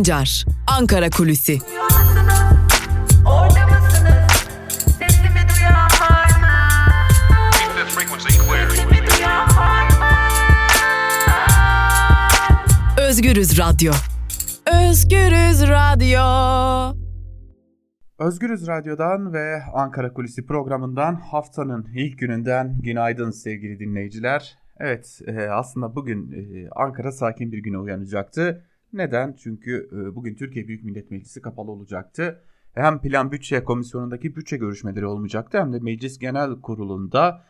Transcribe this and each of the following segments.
Sancar, Ankara Kulüsi. Özgürüz Radyo. Özgürüz Radyo. Özgürüz Radyo'dan ve Ankara Kulisi programından haftanın ilk gününden günaydın sevgili dinleyiciler. Evet e, aslında bugün e, Ankara sakin bir güne uyanacaktı. Neden? Çünkü e, bugün Türkiye Büyük Millet Meclisi kapalı olacaktı. Hem Plan Bütçe Komisyonu'ndaki bütçe görüşmeleri olmayacaktı hem de Meclis Genel Kurulu'nda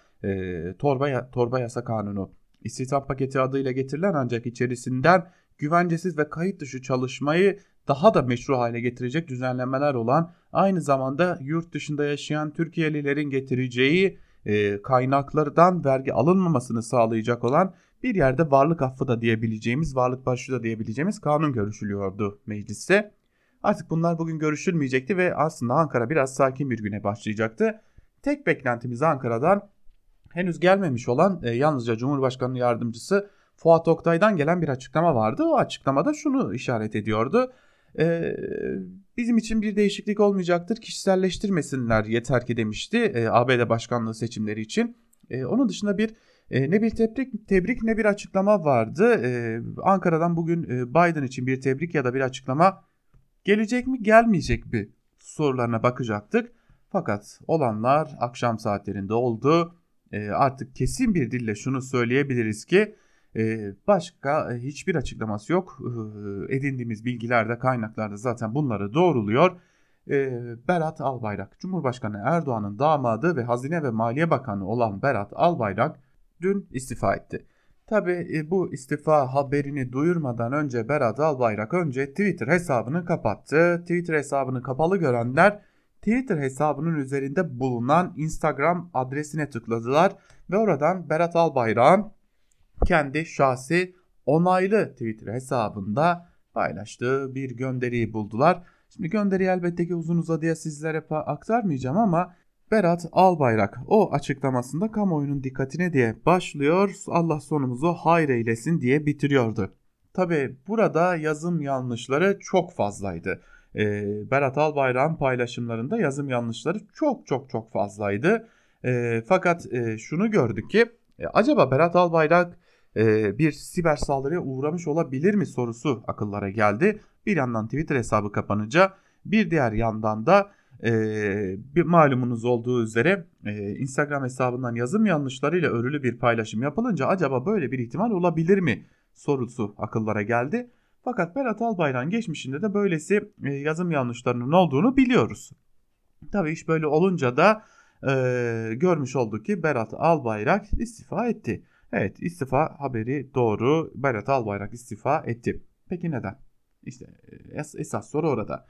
torba, torba yasa kanunu istihdam paketi adıyla getirilen ancak içerisinden güvencesiz ve kayıt dışı çalışmayı daha da meşru hale getirecek düzenlemeler olan aynı zamanda yurt dışında yaşayan Türkiye'lilerin getireceği e, kaynaklardan vergi alınmamasını sağlayacak olan bir yerde varlık affı da diyebileceğimiz, varlık başlığı da diyebileceğimiz kanun görüşülüyordu mecliste. Artık bunlar bugün görüşülmeyecekti ve aslında Ankara biraz sakin bir güne başlayacaktı. Tek beklentimiz Ankara'dan henüz gelmemiş olan e, yalnızca Cumhurbaşkanı Yardımcısı Fuat Oktay'dan gelen bir açıklama vardı. O açıklamada şunu işaret ediyordu. E, bizim için bir değişiklik olmayacaktır. Kişiselleştirmesinler yeter ki demişti e, ABD başkanlığı seçimleri için. E, onun dışında bir e, ne bir tebrik, tebrik ne bir açıklama vardı. E, Ankara'dan bugün e, Biden için bir tebrik ya da bir açıklama gelecek mi gelmeyecek mi sorularına bakacaktık. Fakat olanlar akşam saatlerinde oldu. E, artık kesin bir dille şunu söyleyebiliriz ki ee, başka e, hiçbir açıklaması yok. Ee, edindiğimiz bilgilerde kaynaklarda zaten bunları doğruluyor. Ee, Berat Albayrak, Cumhurbaşkanı Erdoğan'ın damadı ve Hazine ve Maliye Bakanı olan Berat Albayrak dün istifa etti. Tabi e, bu istifa haberini duyurmadan önce Berat Albayrak önce Twitter hesabını kapattı. Twitter hesabını kapalı görenler Twitter hesabının üzerinde bulunan Instagram adresine tıkladılar ve oradan Berat Albayrak'ın kendi şahsi onaylı Twitter hesabında paylaştığı bir gönderiyi buldular. Şimdi gönderiyi elbette ki uzun uzadıya sizlere aktarmayacağım ama Berat Albayrak o açıklamasında kamuoyunun dikkatine diye başlıyor Allah sonumuzu hayır eylesin diye bitiriyordu. Tabi burada yazım yanlışları çok fazlaydı. Ee, Berat Albayrak'ın paylaşımlarında yazım yanlışları çok çok çok fazlaydı. Ee, fakat e, şunu gördük ki e, acaba Berat Albayrak e, bir siber saldırıya uğramış olabilir mi sorusu akıllara geldi. Bir yandan Twitter hesabı kapanınca bir diğer yandan da e, bir malumunuz olduğu üzere e, Instagram hesabından yazım yanlışlarıyla örülü bir paylaşım yapılınca acaba böyle bir ihtimal olabilir mi sorusu akıllara geldi. Fakat Berat Albayrak'ın geçmişinde de böylesi e, yazım yanlışlarının olduğunu biliyoruz. Tabii iş böyle olunca da e, görmüş olduk ki Berat Albayrak istifa etti. Evet istifa haberi doğru. Berat Albayrak istifa etti. Peki neden? İşte es esas soru orada.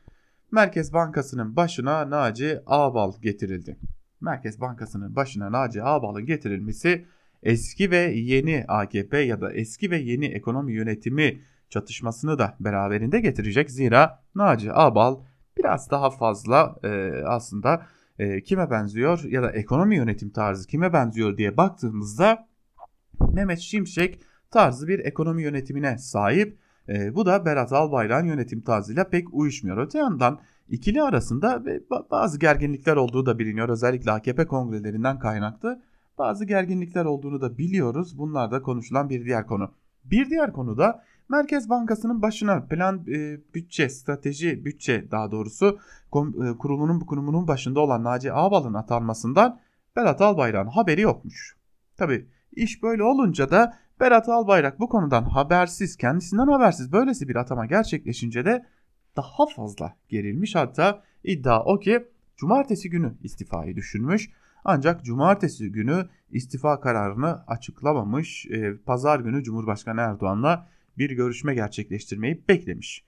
Merkez Bankası'nın başına Naci Ağbal getirildi. Merkez Bankası'nın başına Naci Ağbal'ın getirilmesi eski ve yeni AKP ya da eski ve yeni ekonomi yönetimi çatışmasını da beraberinde getirecek. Zira Naci Ağbal biraz daha fazla e, aslında e, kime benziyor ya da ekonomi yönetim tarzı kime benziyor diye baktığımızda Mehmet Şimşek tarzı bir ekonomi yönetimine sahip. E, bu da Berat Albayrak'ın yönetim tarzıyla pek uyuşmuyor. Öte yandan ikili arasında bazı gerginlikler olduğu da biliniyor. Özellikle AKP kongrelerinden kaynaklı bazı gerginlikler olduğunu da biliyoruz. Bunlar da konuşulan bir diğer konu. Bir diğer konu da Merkez Bankası'nın başına plan e, bütçe, strateji bütçe daha doğrusu kom, e, kurulunun kurumunun başında olan Naci Ağbal'ın atanmasından Berat Albayrak'ın haberi yokmuş. Tabi İş böyle olunca da Berat Albayrak bu konudan habersiz, kendisinden habersiz böylesi bir atama gerçekleşince de daha fazla gerilmiş. Hatta iddia o ki cumartesi günü istifayı düşünmüş. Ancak cumartesi günü istifa kararını açıklamamış. E, Pazar günü Cumhurbaşkanı Erdoğan'la bir görüşme gerçekleştirmeyi beklemiş.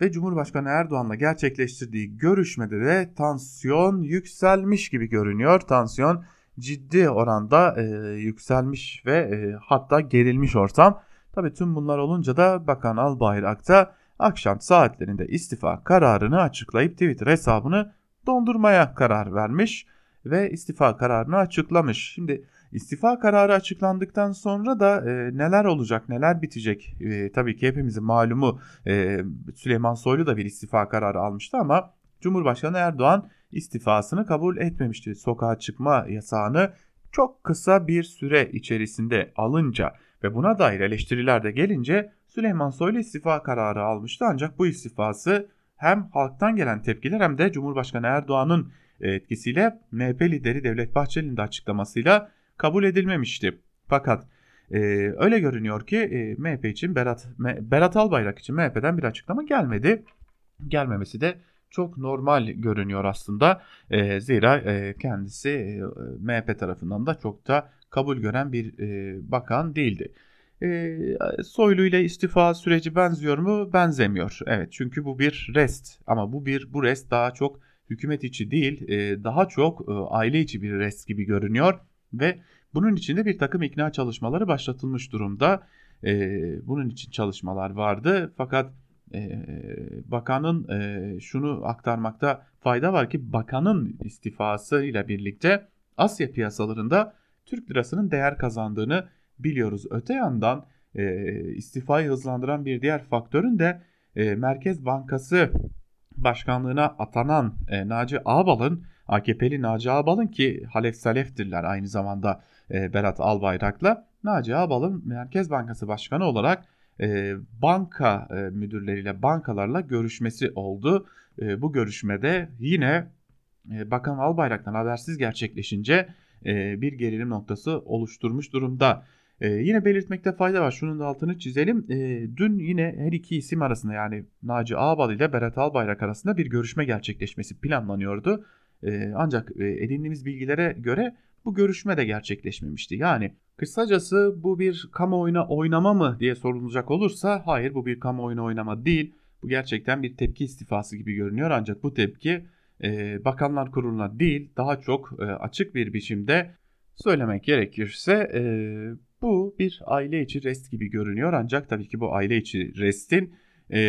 Ve Cumhurbaşkanı Erdoğan'la gerçekleştirdiği görüşmede de tansiyon yükselmiş gibi görünüyor. Tansiyon ciddi oranda e, yükselmiş ve e, hatta gerilmiş ortam. Tabi tüm bunlar olunca da Bakan Albayrak da akşam saatlerinde istifa kararını açıklayıp Twitter hesabını dondurmaya karar vermiş. ve istifa kararını açıklamış. Şimdi istifa kararı açıklandıktan sonra da e, neler olacak, neler bitecek? E, tabii ki hepimizin malumu e, Süleyman Soylu da bir istifa kararı almıştı ama Cumhurbaşkanı Erdoğan istifasını kabul etmemişti. Sokağa çıkma yasağını çok kısa bir süre içerisinde alınca ve buna dair eleştiriler de gelince Süleyman Soylu istifa kararı almıştı. Ancak bu istifası hem halktan gelen tepkiler hem de Cumhurbaşkanı Erdoğan'ın etkisiyle MHP lideri Devlet Bahçeli'nin de açıklamasıyla kabul edilmemişti. Fakat e, öyle görünüyor ki e, MHP için Berat, Berat Albayrak için MHP'den bir açıklama gelmedi. Gelmemesi de çok normal görünüyor aslında. E, zira e, kendisi e, MHP tarafından da çok da kabul gören bir e, bakan değildi. E, Soylu ile istifa süreci benziyor mu? Benzemiyor. Evet çünkü bu bir rest ama bu bir bu rest daha çok hükümet içi değil e, daha çok e, aile içi bir rest gibi görünüyor ve bunun içinde bir takım ikna çalışmaları başlatılmış durumda. E, bunun için çalışmalar vardı fakat e, bakanın e, şunu aktarmakta fayda var ki bakanın istifası ile birlikte Asya piyasalarında Türk lirasının değer kazandığını biliyoruz. Öte yandan e, istifayı hızlandıran bir diğer faktörün de Merkez Bankası başkanlığına atanan e, Naci Ağbal'ın AKP'li Naci Ağbal'ın ki Halef Salef'tirler aynı zamanda Berat Albayrak'la Naci Ağbal'ın Merkez Bankası Başkanı olarak e, banka e, müdürleriyle bankalarla görüşmesi oldu. E, bu görüşmede yine e, Bakan Albayrak'tan habersiz gerçekleşince e, bir gerilim noktası oluşturmuş durumda. E, yine belirtmekte fayda var. Şunun da altını çizelim. Dün yine her iki isim arasında yani Naci Ağbal ile Berat Albayrak arasında bir görüşme gerçekleşmesi planlanıyordu. Ancak edindiğimiz bilgilere göre bu görüşme de gerçekleşmemişti. Yani kısacası bu bir kamuoyuna oynama mı diye sorulacak olursa hayır bu bir kamuoyuna oynama değil. Bu gerçekten bir tepki istifası gibi görünüyor ancak bu tepki e, Bakanlar Kurulu'na değil daha çok e, açık bir biçimde söylemek gerekirse e, bu bir aile içi rest gibi görünüyor ancak tabii ki bu aile içi restin e,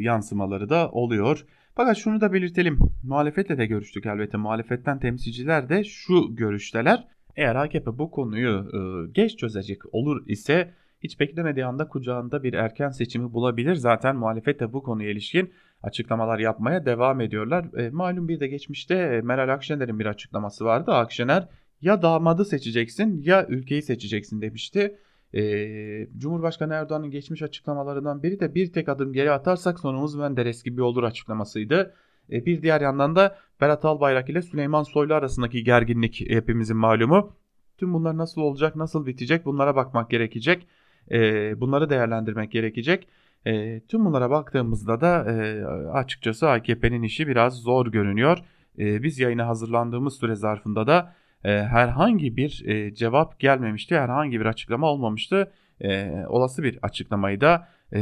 yansımaları da oluyor. Fakat şunu da belirtelim. Muhalefetle de görüştük elbette. Muhalefetten temsilciler de şu görüşteler. Eğer AKP bu konuyu e, geç çözecek olur ise hiç beklemediği anda kucağında bir erken seçimi bulabilir. Zaten muhalefet de bu konuya ilişkin açıklamalar yapmaya devam ediyorlar. E, malum bir de geçmişte e, Meral Akşener'in bir açıklaması vardı. Akşener ya damadı seçeceksin ya ülkeyi seçeceksin demişti. Ee, Cumhurbaşkanı Erdoğan'ın geçmiş açıklamalarından biri de bir tek adım geri atarsak sonumuz Menderes gibi olur açıklamasıydı. Ee, bir diğer yandan da Berat Albayrak ile Süleyman Soylu arasındaki gerginlik hepimizin malumu. Tüm bunlar nasıl olacak, nasıl bitecek bunlara bakmak gerekecek. Ee, bunları değerlendirmek gerekecek. E, tüm bunlara baktığımızda da e, açıkçası AKP'nin işi biraz zor görünüyor. E, biz yayına hazırlandığımız süre zarfında da e, herhangi bir e, cevap gelmemişti, herhangi bir açıklama olmamıştı. E, olası bir açıklamayı da e,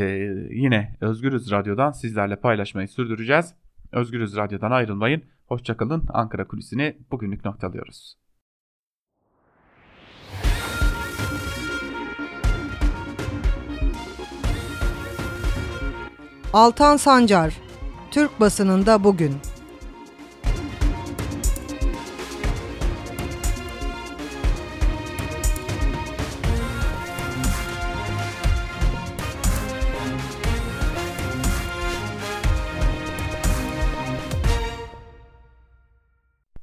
yine Özgürüz Radyo'dan sizlerle paylaşmayı sürdüreceğiz. Özgürüz Radyo'dan ayrılmayın. Hoşçakalın. Ankara Kulisi'ni bugünlük noktalıyoruz. Altan Sancar, Türk basınında bugün.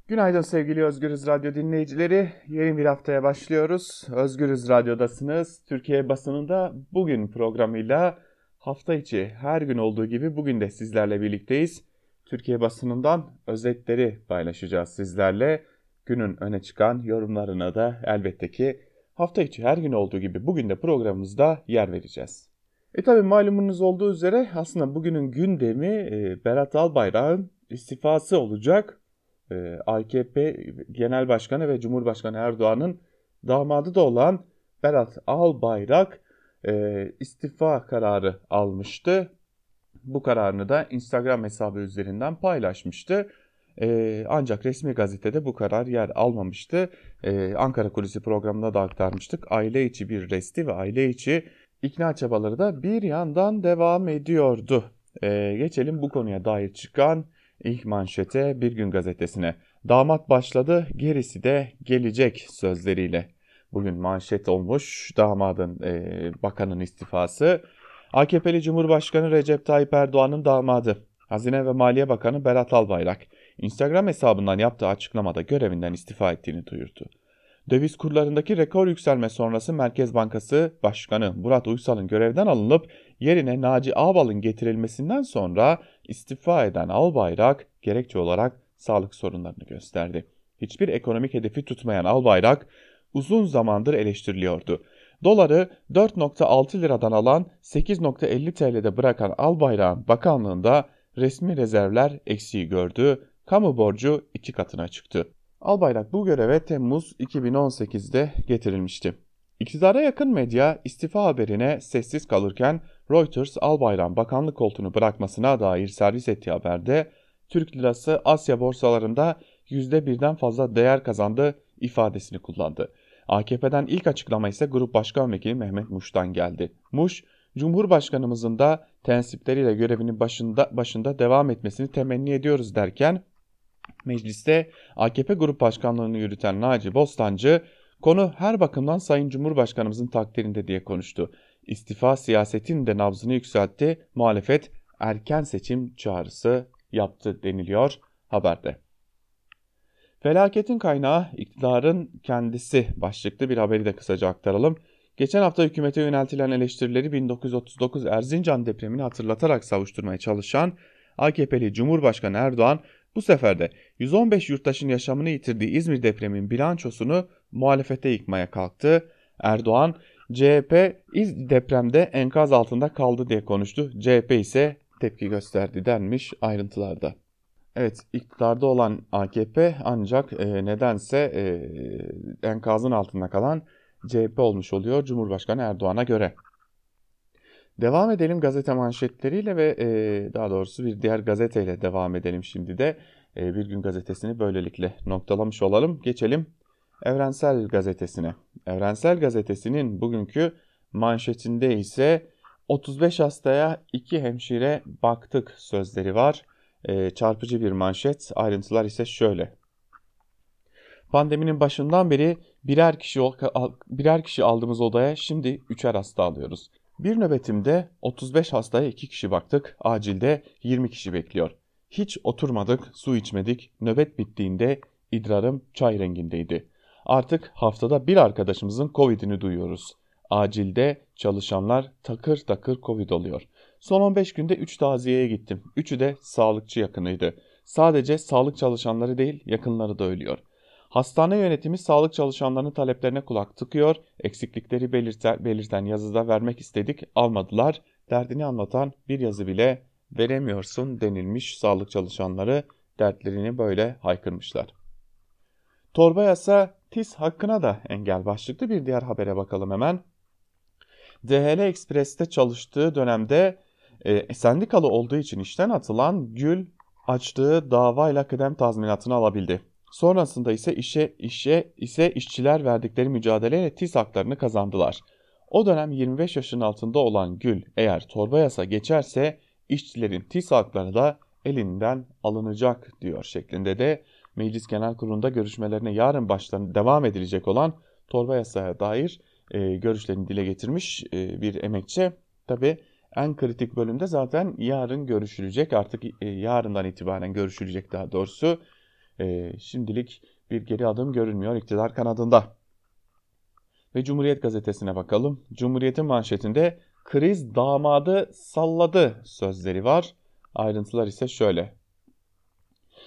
Günaydın sevgili Özgürüz Radyo dinleyicileri. Yeni bir haftaya başlıyoruz. Özgürüz Radyo'dasınız. Türkiye basınında bugün programıyla hafta içi her gün olduğu gibi bugün de sizlerle birlikteyiz. Türkiye basınından özetleri paylaşacağız sizlerle. Günün öne çıkan yorumlarına da elbette ki hafta içi her gün olduğu gibi bugün de programımızda yer vereceğiz. E tabi malumunuz olduğu üzere aslında bugünün gündemi e, Berat Albayrak'ın istifası olacak. Ee, AKP Genel Başkanı ve Cumhurbaşkanı Erdoğan'ın damadı da olan Berat Albayrak e, istifa kararı almıştı. Bu kararını da Instagram hesabı üzerinden paylaşmıştı. Ee, ancak resmi gazetede bu karar yer almamıştı. Ee, Ankara Kulisi programında da aktarmıştık. Aile içi bir resti ve aile içi ikna çabaları da bir yandan devam ediyordu. Geçelim bu konuya dair çıkan ilk manşete Bir Gün Gazetesi'ne. Damat başladı, gerisi de gelecek sözleriyle. Bugün manşet olmuş damadın, e, bakanın istifası. AKP'li Cumhurbaşkanı Recep Tayyip Erdoğan'ın damadı, Hazine ve Maliye Bakanı Berat Albayrak, Instagram hesabından yaptığı açıklamada görevinden istifa ettiğini duyurdu. Döviz kurlarındaki rekor yükselme sonrası Merkez Bankası Başkanı Murat Uysal'ın görevden alınıp yerine Naci Ağbal'ın getirilmesinden sonra istifa eden Albayrak gerekçe olarak sağlık sorunlarını gösterdi. Hiçbir ekonomik hedefi tutmayan Albayrak uzun zamandır eleştiriliyordu. Doları 4.6 liradan alan 8.50 TL'de bırakan Albayrak'ın bakanlığında resmi rezervler eksiği gördü, kamu borcu iki katına çıktı. Albayrak bu göreve Temmuz 2018'de getirilmişti. İktidara yakın medya istifa haberine sessiz kalırken Reuters Albayrak'ın bakanlık koltuğunu bırakmasına dair servis ettiği haberde Türk lirası Asya borsalarında %1'den fazla değer kazandı ifadesini kullandı. AKP'den ilk açıklama ise Grup Başkan Vekili Mehmet Muş'tan geldi. Muş, Cumhurbaşkanımızın da tensipleriyle görevinin başında, başında devam etmesini temenni ediyoruz derken Mecliste AKP Grup Başkanlığını yürüten Naci Bostancı, konu her bakımdan Sayın Cumhurbaşkanımızın takdirinde diye konuştu. İstifa siyasetin de nabzını yükseltti, muhalefet erken seçim çağrısı yaptı deniliyor haberde. Felaketin kaynağı iktidarın kendisi başlıklı bir haberi de kısaca aktaralım. Geçen hafta hükümete yöneltilen eleştirileri 1939 Erzincan depremini hatırlatarak savuşturmaya çalışan AKP'li Cumhurbaşkanı Erdoğan bu sefer de 115 yurttaşın yaşamını yitirdiği İzmir depremin bilançosunu muhalefete yıkmaya kalktı. Erdoğan CHP iz depremde enkaz altında kaldı diye konuştu. CHP ise tepki gösterdi denmiş ayrıntılarda. Evet iktidarda olan AKP ancak e, nedense e, enkazın altında kalan CHP olmuş oluyor Cumhurbaşkanı Erdoğan'a göre. Devam edelim gazete manşetleriyle ve e, daha doğrusu bir diğer gazeteyle devam edelim şimdi de. E, bir gün gazetesini böylelikle noktalamış olalım. Geçelim Evrensel Gazetesi'ne. Evrensel Gazetesi'nin bugünkü manşetinde ise 35 hastaya 2 hemşire baktık sözleri var. E, çarpıcı bir manşet. Ayrıntılar ise şöyle. Pandeminin başından beri birer kişi birer kişi aldığımız odaya şimdi üçer hasta alıyoruz. Bir nöbetimde 35 hastaya 2 kişi baktık, acilde 20 kişi bekliyor. Hiç oturmadık, su içmedik, nöbet bittiğinde idrarım çay rengindeydi. Artık haftada bir arkadaşımızın Covid'ini duyuyoruz. Acilde çalışanlar takır takır Covid oluyor. Son 15 günde 3 taziyeye gittim. Üçü de sağlıkçı yakınıydı. Sadece sağlık çalışanları değil yakınları da ölüyor. Hastane yönetimi sağlık çalışanlarının taleplerine kulak tıkıyor, eksiklikleri belirten, belirten yazıda vermek istedik almadılar, derdini anlatan bir yazı bile veremiyorsun denilmiş sağlık çalışanları dertlerini böyle haykırmışlar. Torba yasa TİS hakkına da engel başlıklı bir diğer habere bakalım hemen. DHL Express'te çalıştığı dönemde e, sendikalı olduğu için işten atılan Gül açtığı davayla kıdem tazminatını alabildi. Sonrasında ise işe işe ise işçiler verdikleri mücadeleyle TİS haklarını kazandılar. O dönem 25 yaşın altında olan Gül eğer torba yasa geçerse işçilerin TİS hakları da elinden alınacak diyor şeklinde de Meclis Genel Kurulu'nda görüşmelerine yarın baştan devam edilecek olan torba yasaya dair e, görüşlerini dile getirmiş e, bir emekçi. Tabi en kritik bölümde zaten yarın görüşülecek artık e, yarından itibaren görüşülecek daha doğrusu e, şimdilik bir geri adım görünmüyor iktidar kanadında. Ve Cumhuriyet gazetesine bakalım. Cumhuriyet'in manşetinde kriz damadı salladı sözleri var. Ayrıntılar ise şöyle.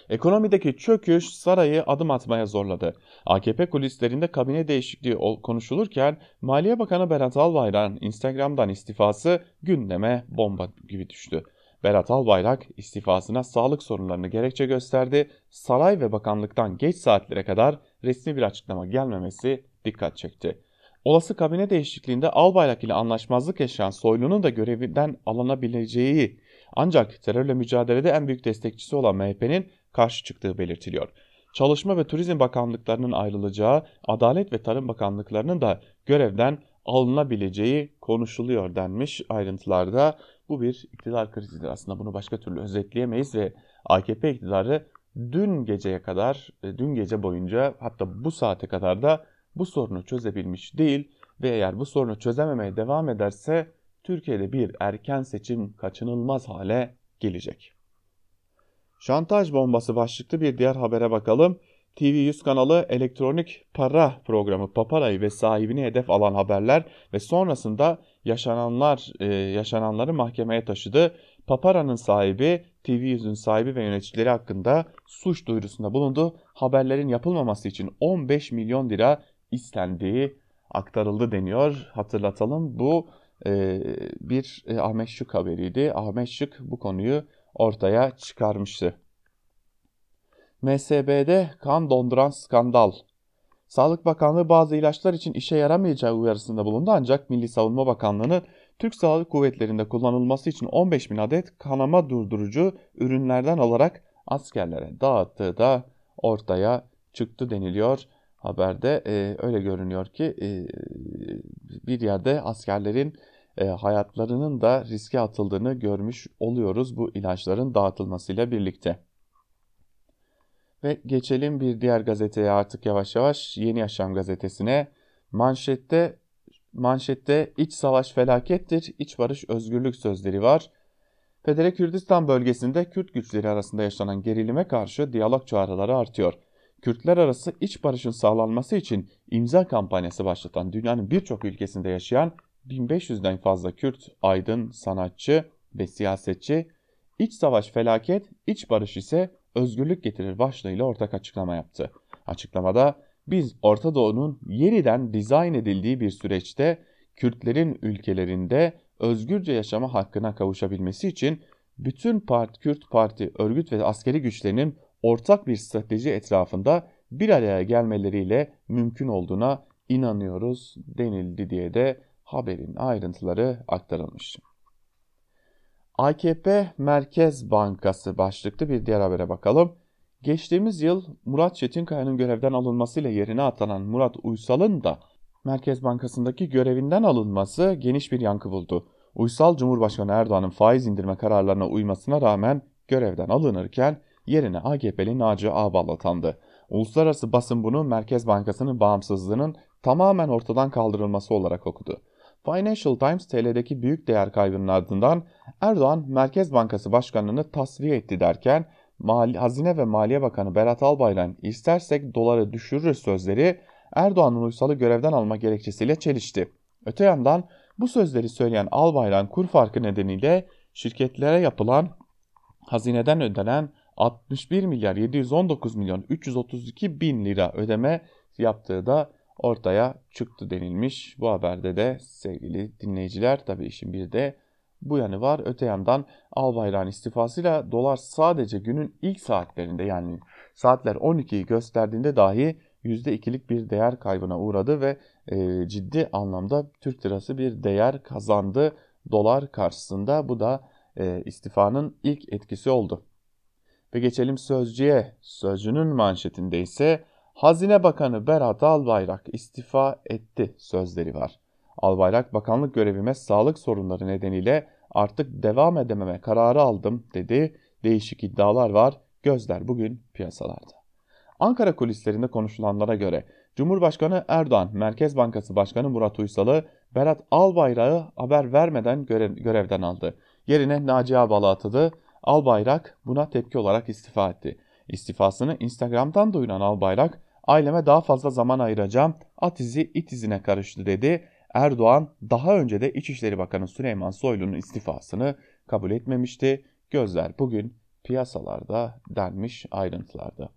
Ekonomideki çöküş sarayı adım atmaya zorladı. AKP kulislerinde kabine değişikliği konuşulurken Maliye Bakanı Berat Albayrak'ın Instagram'dan istifası gündeme bomba gibi düştü. Berat Albayrak istifasına sağlık sorunlarını gerekçe gösterdi. Saray ve bakanlıktan geç saatlere kadar resmi bir açıklama gelmemesi dikkat çekti. Olası kabine değişikliğinde Albayrak ile anlaşmazlık yaşayan Soylu'nun da görevinden alınabileceği ancak terörle mücadelede en büyük destekçisi olan MHP'nin karşı çıktığı belirtiliyor. Çalışma ve Turizm Bakanlıklarının ayrılacağı, Adalet ve Tarım Bakanlıklarının da görevden alınabileceği konuşuluyor denmiş ayrıntılarda. Bu bir iktidar krizidir aslında bunu başka türlü özetleyemeyiz ve AKP iktidarı dün geceye kadar, e, dün gece boyunca hatta bu saate kadar da bu sorunu çözebilmiş değil ve eğer bu sorunu çözememeye devam ederse Türkiye'de bir erken seçim kaçınılmaz hale gelecek. Şantaj bombası başlıklı bir diğer habere bakalım. TV100 kanalı elektronik para programı Papara'yı ve sahibini hedef alan haberler ve sonrasında yaşananlar e, yaşananları mahkemeye taşıdı. Papara'nın sahibi, TV100'ün sahibi ve yöneticileri hakkında suç duyurusunda bulundu. Haberlerin yapılmaması için 15 milyon lira istendiği aktarıldı deniyor. Hatırlatalım bu e, bir e, Ahmet Şık haberiydi. Ahmet Şık bu konuyu ortaya çıkarmıştı. MSB'de kan donduran skandal. Sağlık Bakanlığı bazı ilaçlar için işe yaramayacağı uyarısında bulundu ancak Milli Savunma Bakanlığı'nın Türk Sağlık Kuvvetleri'nde kullanılması için 15 bin adet kanama durdurucu ürünlerden alarak askerlere dağıttığı da ortaya çıktı deniliyor. Haberde e, öyle görünüyor ki e, bir yerde askerlerin e, hayatlarının da riske atıldığını görmüş oluyoruz bu ilaçların dağıtılmasıyla birlikte. Ve geçelim bir diğer gazeteye artık yavaş yavaş Yeni Yaşam gazetesine. Manşette manşette iç savaş felakettir, iç barış özgürlük sözleri var. Federe Kürdistan bölgesinde Kürt güçleri arasında yaşanan gerilime karşı diyalog çağrıları artıyor. Kürtler arası iç barışın sağlanması için imza kampanyası başlatan dünyanın birçok ülkesinde yaşayan 1500'den fazla Kürt, aydın, sanatçı ve siyasetçi iç savaş felaket, iç barış ise özgürlük getirir başlığıyla ortak açıklama yaptı. Açıklamada biz Orta Doğu'nun yeniden dizayn edildiği bir süreçte Kürtlerin ülkelerinde özgürce yaşama hakkına kavuşabilmesi için bütün part, Kürt parti, örgüt ve askeri güçlerinin ortak bir strateji etrafında bir araya gelmeleriyle mümkün olduğuna inanıyoruz denildi diye de haberin ayrıntıları aktarılmış. AKP Merkez Bankası başlıklı bir diğer habere bakalım. Geçtiğimiz yıl Murat Çetinkaya'nın görevden alınmasıyla yerine atanan Murat Uysal'ın da Merkez Bankası'ndaki görevinden alınması geniş bir yankı buldu. Uysal Cumhurbaşkanı Erdoğan'ın faiz indirme kararlarına uymasına rağmen görevden alınırken yerine AKP'li Naci Ağbal atandı. Uluslararası basın bunu Merkez Bankası'nın bağımsızlığının tamamen ortadan kaldırılması olarak okudu. Financial Times TL'deki büyük değer kaybının ardından Erdoğan Merkez Bankası Başkanlığını tasfiye etti derken Mali, Hazine ve Maliye Bakanı Berat Albayrak'ın istersek doları düşürürüz sözleri Erdoğan'ın uysalı görevden alma gerekçesiyle çelişti. Öte yandan bu sözleri söyleyen Albayrak'ın kur farkı nedeniyle şirketlere yapılan hazineden ödenen 61 milyar 719 milyon 332 bin lira ödeme yaptığı da ortaya çıktı denilmiş. Bu haberde de sevgili dinleyiciler tabii işin bir de bu yanı var. Öte yandan Albayrak'ın istifasıyla dolar sadece günün ilk saatlerinde yani saatler 12'yi gösterdiğinde dahi %2'lik bir değer kaybına uğradı ve e, ciddi anlamda Türk lirası bir değer kazandı dolar karşısında. Bu da e, istifanın ilk etkisi oldu. Ve geçelim Sözcü'ye. Sözcü'nün manşetinde ise Hazine Bakanı Berat Albayrak istifa etti sözleri var. Albayrak bakanlık görevime sağlık sorunları nedeniyle artık devam edememe kararı aldım dedi. Değişik iddialar var. Gözler bugün piyasalarda. Ankara kulislerinde konuşulanlara göre Cumhurbaşkanı Erdoğan, Merkez Bankası Başkanı Murat Uysal'ı Berat Albayrak'ı haber vermeden görev, görevden aldı. Yerine Naci Ağbal'ı atadı. Albayrak buna tepki olarak istifa etti. İstifasını Instagram'dan duyuran Albayrak, aileme daha fazla zaman ayıracağım, at izi it izine karıştı dedi. Erdoğan daha önce de İçişleri Bakanı Süleyman Soylu'nun istifasını kabul etmemişti. Gözler bugün piyasalarda denmiş ayrıntılarda.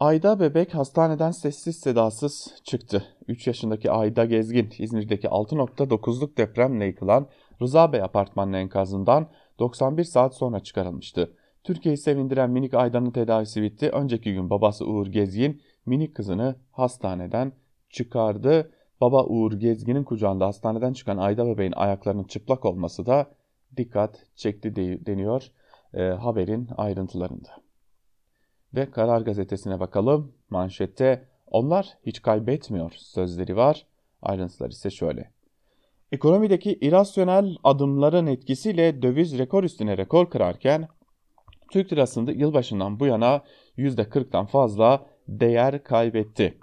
Ayda bebek hastaneden sessiz sedasız çıktı. 3 yaşındaki Ayda Gezgin İzmir'deki 6.9'luk depremle yıkılan Rıza Bey apartmanının enkazından 91 saat sonra çıkarılmıştı. Türkiye'yi sevindiren minik Ayda'nın tedavisi bitti. Önceki gün babası Uğur Gezgin minik kızını hastaneden çıkardı. Baba Uğur Gezgin'in kucağında hastaneden çıkan Ayda bebeğin ayaklarının çıplak olması da dikkat çekti deniyor e, haberin ayrıntılarında. Ve Karar Gazetesi'ne bakalım. Manşette onlar hiç kaybetmiyor sözleri var. Ayrıntılar ise şöyle. Ekonomideki irasyonel adımların etkisiyle döviz rekor üstüne rekor kırarken Türk lirasında yılbaşından bu yana %40'tan fazla değer kaybetti.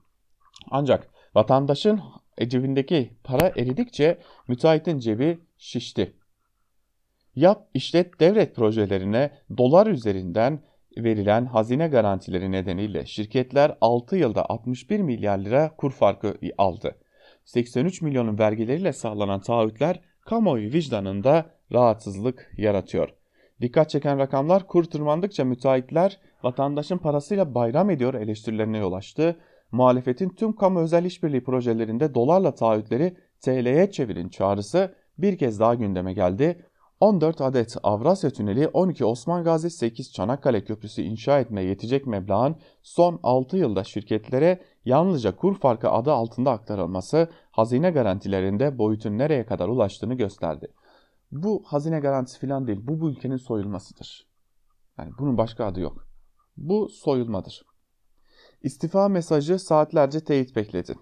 Ancak vatandaşın cebindeki para eridikçe müteahhitin cebi şişti. Yap işlet devlet projelerine dolar üzerinden verilen hazine garantileri nedeniyle şirketler 6 yılda 61 milyar lira kur farkı aldı. 83 milyonun vergileriyle sağlanan taahhütler kamuoyu vicdanında rahatsızlık yaratıyor. Dikkat çeken rakamlar kur tırmandıkça müteahhitler vatandaşın parasıyla bayram ediyor eleştirilerine yol açtı. Muhalefetin tüm kamu özel işbirliği projelerinde dolarla taahhütleri TL'ye çevirin çağrısı bir kez daha gündeme geldi. 14 adet Avrasya Tüneli, 12 Osman Gazi, 8 Çanakkale Köprüsü inşa etmeye yetecek meblağın son 6 yılda şirketlere yalnızca kur farkı adı altında aktarılması hazine garantilerinde boyutun nereye kadar ulaştığını gösterdi. Bu hazine garantisi falan değil, bu bu ülkenin soyulmasıdır. Yani bunun başka adı yok. Bu soyulmadır. İstifa mesajı saatlerce teyit bekledi.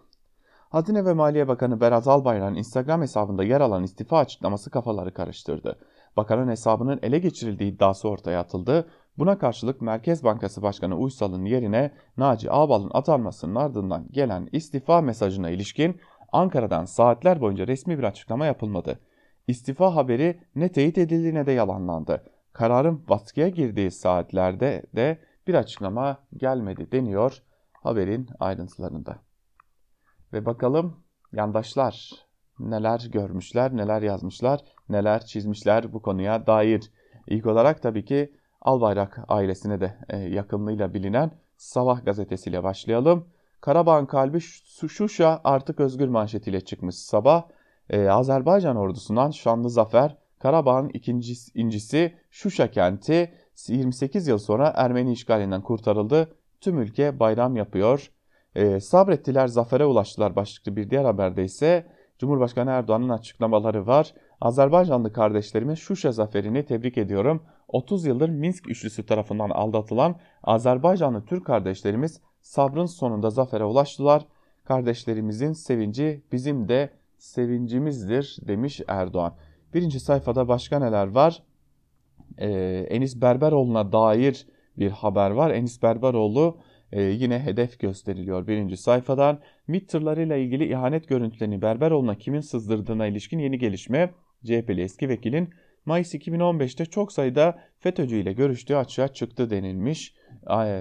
Hazine ve Maliye Bakanı Berat Albayrak'ın Instagram hesabında yer alan istifa açıklaması kafaları karıştırdı. Bakanın hesabının ele geçirildiği iddiası ortaya atıldı. Buna karşılık Merkez Bankası Başkanı Uysal'ın yerine Naci Ağbal'ın atanmasının ardından gelen istifa mesajına ilişkin Ankara'dan saatler boyunca resmi bir açıklama yapılmadı. İstifa haberi ne teyit edildi ne de yalanlandı. Kararın baskıya girdiği saatlerde de bir açıklama gelmedi deniyor haberin ayrıntılarında. Ve bakalım yandaşlar neler görmüşler, neler yazmışlar, neler çizmişler bu konuya dair. İlk olarak tabii ki Albayrak ailesine de e, yakınlığıyla bilinen Sabah gazetesiyle başlayalım. Karabağ'ın kalbi Şuşa artık özgür manşetiyle çıkmış sabah. Ee, Azerbaycan ordusundan şanlı zafer Karabağ'ın ikinci incisi Şuşa kenti 28 yıl sonra Ermeni işgalinden kurtarıldı. Tüm ülke bayram yapıyor. E, sabrettiler, zafere ulaştılar başlıklı bir diğer haberde ise Cumhurbaşkanı Erdoğan'ın açıklamaları var. Azerbaycanlı kardeşlerime Şuşa zaferini tebrik ediyorum. 30 yıldır Minsk üçlüsü tarafından aldatılan Azerbaycanlı Türk kardeşlerimiz sabrın sonunda zafere ulaştılar. Kardeşlerimizin sevinci bizim de sevincimizdir demiş Erdoğan. Birinci sayfada başka neler var? Ee, Enis Berberoğlu'na dair bir haber var. Enis Berberoğlu e, yine hedef gösteriliyor birinci sayfadan. MİT tırlarıyla ilgili ihanet görüntülerini Berberoğlu'na kimin sızdırdığına ilişkin yeni gelişme CHP'li eski vekilin Mayıs 2015'te çok sayıda FETÖ'cü ile görüştüğü açığa çıktı denilmiş.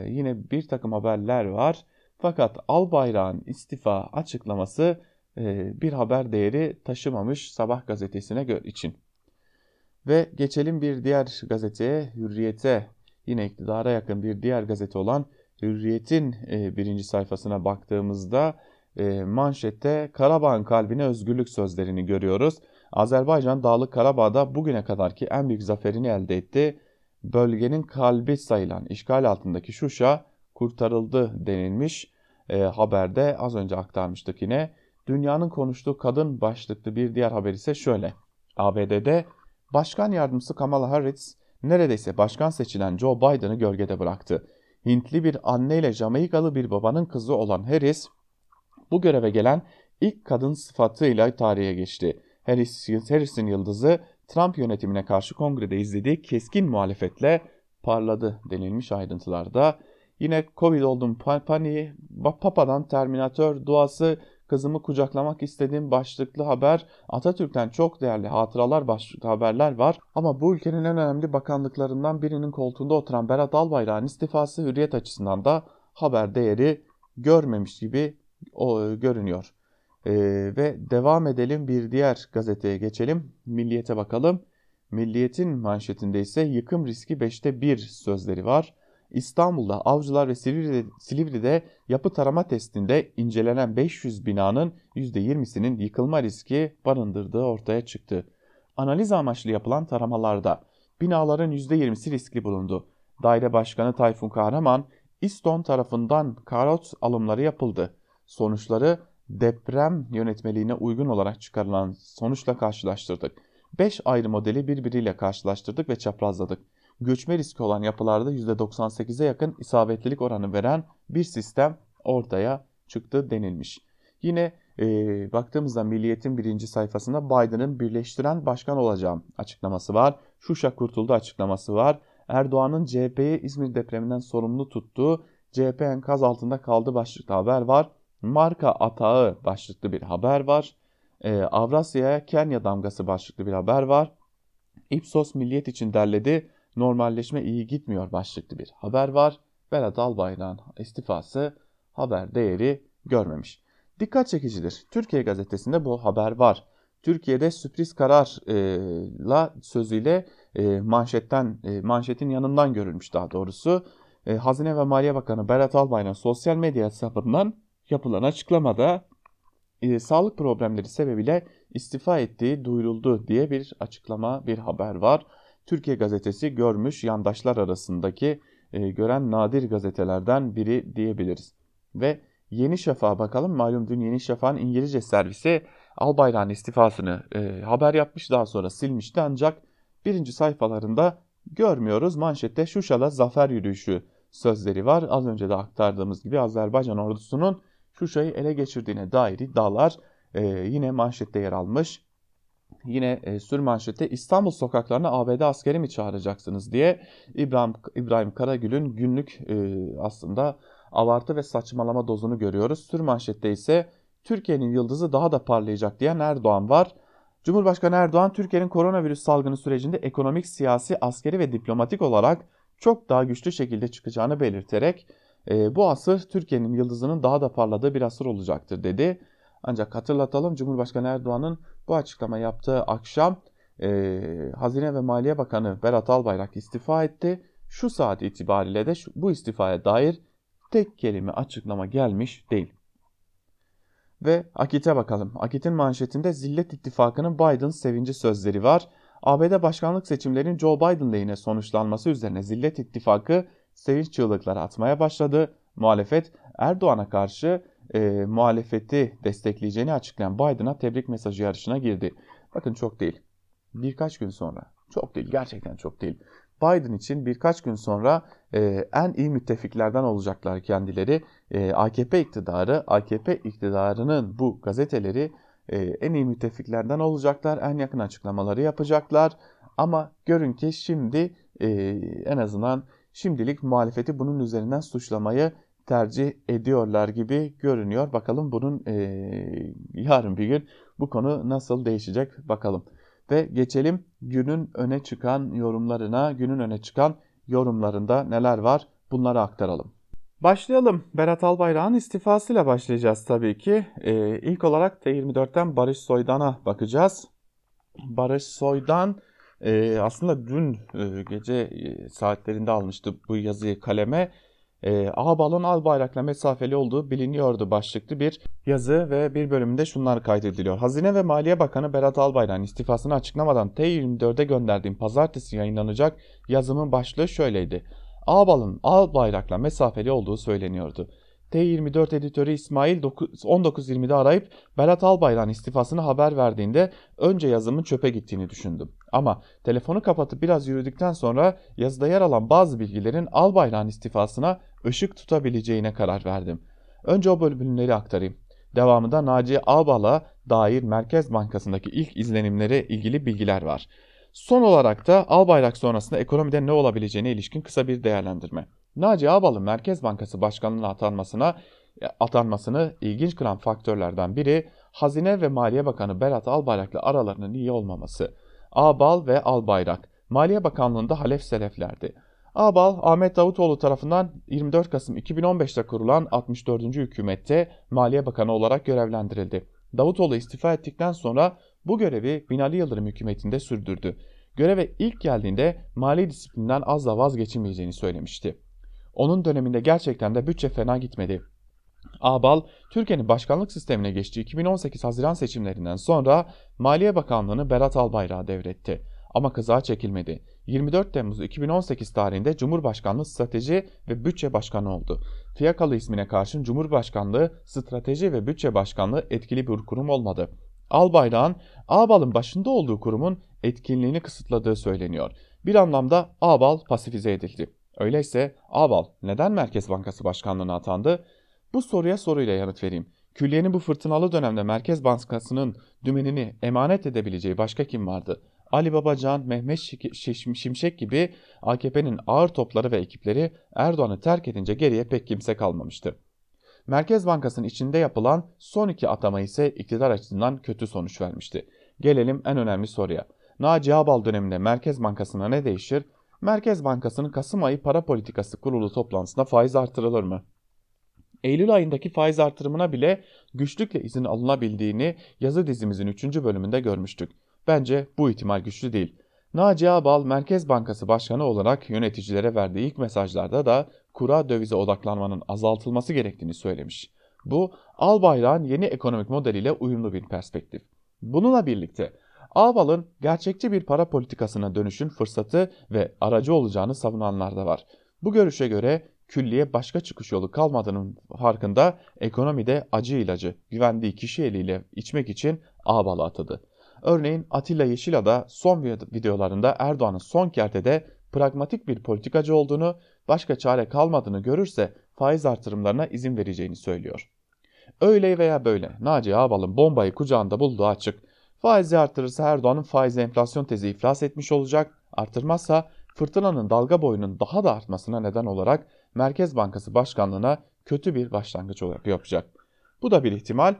Yine bir takım haberler var. Fakat Albayrak'ın istifa açıklaması bir haber değeri taşımamış Sabah gazetesine için. Ve geçelim bir diğer gazeteye Hürriyet'e yine iktidara yakın bir diğer gazete olan Hürriyet'in e, birinci sayfasına baktığımızda e, manşette Karabağ'ın kalbine özgürlük sözlerini görüyoruz. Azerbaycan Dağlık Karabağ'da bugüne kadarki en büyük zaferini elde etti. Bölgenin kalbi sayılan işgal altındaki Şuşa kurtarıldı denilmiş. E, haberde az önce aktarmıştık yine. Dünyanın konuştuğu kadın başlıklı bir diğer haber ise şöyle. ABD'de Başkan Yardımcısı Kamala Harris neredeyse başkan seçilen Joe Biden'ı gölgede bıraktı. Hintli bir anne ile Jamaikalı bir babanın kızı olan Harris bu göreve gelen ilk kadın sıfatıyla tarihe geçti. Harris, Harris'in yıldızı Trump yönetimine karşı kongrede izlediği keskin muhalefetle parladı denilmiş ayrıntılarda. Yine Covid oldum paniği, Papa'dan Terminator duası, kızımı kucaklamak istediğim başlıklı haber, Atatürk'ten çok değerli hatıralar başlıklı haberler var. Ama bu ülkenin en önemli bakanlıklarından birinin koltuğunda oturan Berat Albayrak'ın istifası hürriyet açısından da haber değeri görmemiş gibi o, görünüyor. Ee, ve devam edelim bir diğer gazeteye geçelim. Milliyete bakalım. Milliyetin manşetinde ise yıkım riski 5'te 1 sözleri var. İstanbul'da Avcılar ve Silivri'de, Silivri'de yapı tarama testinde incelenen 500 binanın %20'sinin yıkılma riski barındırdığı ortaya çıktı. Analiz amaçlı yapılan taramalarda binaların %20'si riskli bulundu. Daire Başkanı Tayfun Kahraman, İston tarafından karot alımları yapıldı. Sonuçları deprem yönetmeliğine uygun olarak çıkarılan sonuçla karşılaştırdık. 5 ayrı modeli birbiriyle karşılaştırdık ve çaprazladık göçme riski olan yapılarda %98'e yakın isabetlilik oranı veren bir sistem ortaya çıktı denilmiş. Yine e, baktığımızda Milliyet'in birinci sayfasında Biden'ın birleştiren başkan olacağım açıklaması var. Şuşa kurtuldu açıklaması var. Erdoğan'ın CHP'yi İzmir depreminden sorumlu tuttuğu CHP enkaz altında kaldı başlıklı haber var. Marka atağı başlıklı bir haber var. Ee, Avrasya'ya Kenya damgası başlıklı bir haber var. Ipsos Milliyet için derledi. Normalleşme iyi gitmiyor başlıklı bir haber var. Berat Albayrak'ın istifası haber değeri görmemiş. Dikkat çekicidir. Türkiye gazetesinde bu haber var. Türkiye'de sürpriz kararla sözüyle e, manşetten e, manşetin yanından görülmüş daha doğrusu. E, Hazine ve Maliye Bakanı Berat Albayrak'ın sosyal medya hesabından yapılan açıklamada sağlık problemleri sebebiyle istifa ettiği duyuruldu diye bir açıklama, bir haber var. Türkiye gazetesi görmüş yandaşlar arasındaki gören nadir gazetelerden biri diyebiliriz. Ve Yeni Şafak'a bakalım. Malum dün Yeni Şafak'ın İngilizce servisi Albayrak'ın istifasını e, haber yapmış daha sonra silmişti ancak birinci sayfalarında görmüyoruz. Manşette Şuşa'da zafer yürüyüşü sözleri var. Az önce de aktardığımız gibi Azerbaycan ordusunun Şuşa'yı ele geçirdiğine dair iddialar e, yine manşette yer almış. Yine e, sür manşette İstanbul sokaklarına ABD askeri mi çağıracaksınız diye İbrahim, İbrahim Karagül'ün günlük e, aslında abartı ve saçmalama dozunu görüyoruz. Sür manşette ise Türkiye'nin yıldızı daha da parlayacak diyen Erdoğan var. Cumhurbaşkanı Erdoğan Türkiye'nin koronavirüs salgını sürecinde ekonomik, siyasi, askeri ve diplomatik olarak çok daha güçlü şekilde çıkacağını belirterek e, bu asır Türkiye'nin yıldızının daha da parladığı bir asır olacaktır dedi. Ancak hatırlatalım Cumhurbaşkanı Erdoğan'ın bu açıklama yaptığı akşam e, Hazine ve Maliye Bakanı Berat Albayrak istifa etti. Şu saat itibariyle de şu, bu istifaya dair tek kelime açıklama gelmiş değil. Ve Akit'e bakalım. Akit'in manşetinde Zillet İttifakı'nın Biden sevinci sözleri var. ABD başkanlık seçimlerinin Joe Biden lehine sonuçlanması üzerine Zillet İttifakı sevinç çığlıkları atmaya başladı. Muhalefet Erdoğan'a karşı e, muhalefeti destekleyeceğini açıklayan Biden'a tebrik mesajı yarışına girdi. Bakın çok değil. Birkaç gün sonra, çok değil gerçekten çok değil. Biden için birkaç gün sonra e, en iyi müttefiklerden olacaklar kendileri. E, AKP iktidarı, AKP iktidarının bu gazeteleri e, en iyi müttefiklerden olacaklar. En yakın açıklamaları yapacaklar. Ama görün ki şimdi e, en azından şimdilik muhalefeti bunun üzerinden suçlamayı tercih ediyorlar gibi görünüyor. Bakalım bunun e, yarın bir gün bu konu nasıl değişecek bakalım. Ve geçelim günün öne çıkan yorumlarına. Günün öne çıkan yorumlarında neler var bunları aktaralım. Başlayalım. Berat Albayrak'ın istifasıyla başlayacağız tabii ki. Ee, ilk olarak T24'ten Barış Soydan'a bakacağız. Barış Soydan e, aslında dün e, gece e, saatlerinde almıştı bu yazıyı kaleme e, ee, Ağbal'ın Albayrak'la mesafeli olduğu biliniyordu başlıklı bir yazı ve bir bölümünde şunlar kaydediliyor. Hazine ve Maliye Bakanı Berat Albayrak'ın istifasını açıklamadan T24'e gönderdiğim pazartesi yayınlanacak yazımın başlığı şöyleydi. Ağbal'ın Albayrak'la mesafeli olduğu söyleniyordu. T24 editörü İsmail 19.20'de arayıp Berat Albayrak'ın istifasını haber verdiğinde önce yazımın çöpe gittiğini düşündüm. Ama telefonu kapatıp biraz yürüdükten sonra yazıda yer alan bazı bilgilerin Albayrak'ın istifasına ışık tutabileceğine karar verdim. Önce o bölümleri aktarayım. Devamında Naci Ağbal'a dair Merkez Bankası'ndaki ilk izlenimlere ilgili bilgiler var. Son olarak da Albayrak sonrasında ekonomide ne olabileceğine ilişkin kısa bir değerlendirme. Naci Ağbal'ın Merkez Bankası Başkanlığı'na atanmasına e, atanmasını ilginç kılan faktörlerden biri Hazine ve Maliye Bakanı Berat Albayrak'la aralarının iyi olmaması. Ağbal ve Albayrak Maliye Bakanlığı'nda halef seleflerdi. Ağbal, Ahmet Davutoğlu tarafından 24 Kasım 2015'te kurulan 64. hükümette Maliye Bakanı olarak görevlendirildi. Davutoğlu istifa ettikten sonra bu görevi Binali Yıldırım hükümetinde sürdürdü. Göreve ilk geldiğinde mali disiplinden az da vazgeçilmeyeceğini söylemişti. Onun döneminde gerçekten de bütçe fena gitmedi. Ağbal, Türkiye'nin başkanlık sistemine geçtiği 2018 Haziran seçimlerinden sonra Maliye Bakanlığı'nı Berat Albayrak'a devretti. Ama kıza çekilmedi. 24 Temmuz 2018 tarihinde Cumhurbaşkanlığı Strateji ve Bütçe Başkanı oldu. Fiyakalı ismine karşın Cumhurbaşkanlığı Strateji ve Bütçe Başkanlığı etkili bir kurum olmadı. Albayrak'ın Ağbal'ın başında olduğu kurumun etkinliğini kısıtladığı söyleniyor. Bir anlamda Ağbal pasifize edildi. Öyleyse Ağbal neden Merkez Bankası Başkanlığı'na atandı? Bu soruya soruyla yanıt vereyim. Külliyenin bu fırtınalı dönemde Merkez Bankası'nın dümenini emanet edebileceği başka kim vardı? Ali Babacan, Mehmet Şimşek gibi AKP'nin ağır topları ve ekipleri Erdoğan'ı terk edince geriye pek kimse kalmamıştı. Merkez Bankası'nın içinde yapılan son iki atama ise iktidar açısından kötü sonuç vermişti. Gelelim en önemli soruya. Naci Ağbal döneminde Merkez Bankası'na ne değişir? Merkez Bankası'nın Kasım ayı para politikası kurulu toplantısında faiz artırılır mı? Eylül ayındaki faiz artırımına bile güçlükle izin alınabildiğini yazı dizimizin 3. bölümünde görmüştük. Bence bu ihtimal güçlü değil. Naci Ağbal Merkez Bankası Başkanı olarak yöneticilere verdiği ilk mesajlarda da kura dövize odaklanmanın azaltılması gerektiğini söylemiş. Bu Albayrak'ın yeni ekonomik modeliyle uyumlu bir perspektif. Bununla birlikte Ağbal'ın gerçekçi bir para politikasına dönüşün fırsatı ve aracı olacağını savunanlar da var. Bu görüşe göre külliye başka çıkış yolu kalmadığının farkında ekonomide acı ilacı güvendiği kişi eliyle içmek için Ağbal'ı atadı. Örneğin Atilla Yeşila da son videolarında Erdoğan'ın son kertede pragmatik bir politikacı olduğunu, başka çare kalmadığını görürse faiz artırımlarına izin vereceğini söylüyor. Öyle veya böyle Naci Ağbal'ın bombayı kucağında bulduğu açık. Faizi artırırsa Erdoğan'ın faiz enflasyon tezi iflas etmiş olacak. Artırmazsa fırtınanın dalga boyunun daha da artmasına neden olarak Merkez Bankası Başkanlığı'na kötü bir başlangıç yapacak. Bu da bir ihtimal.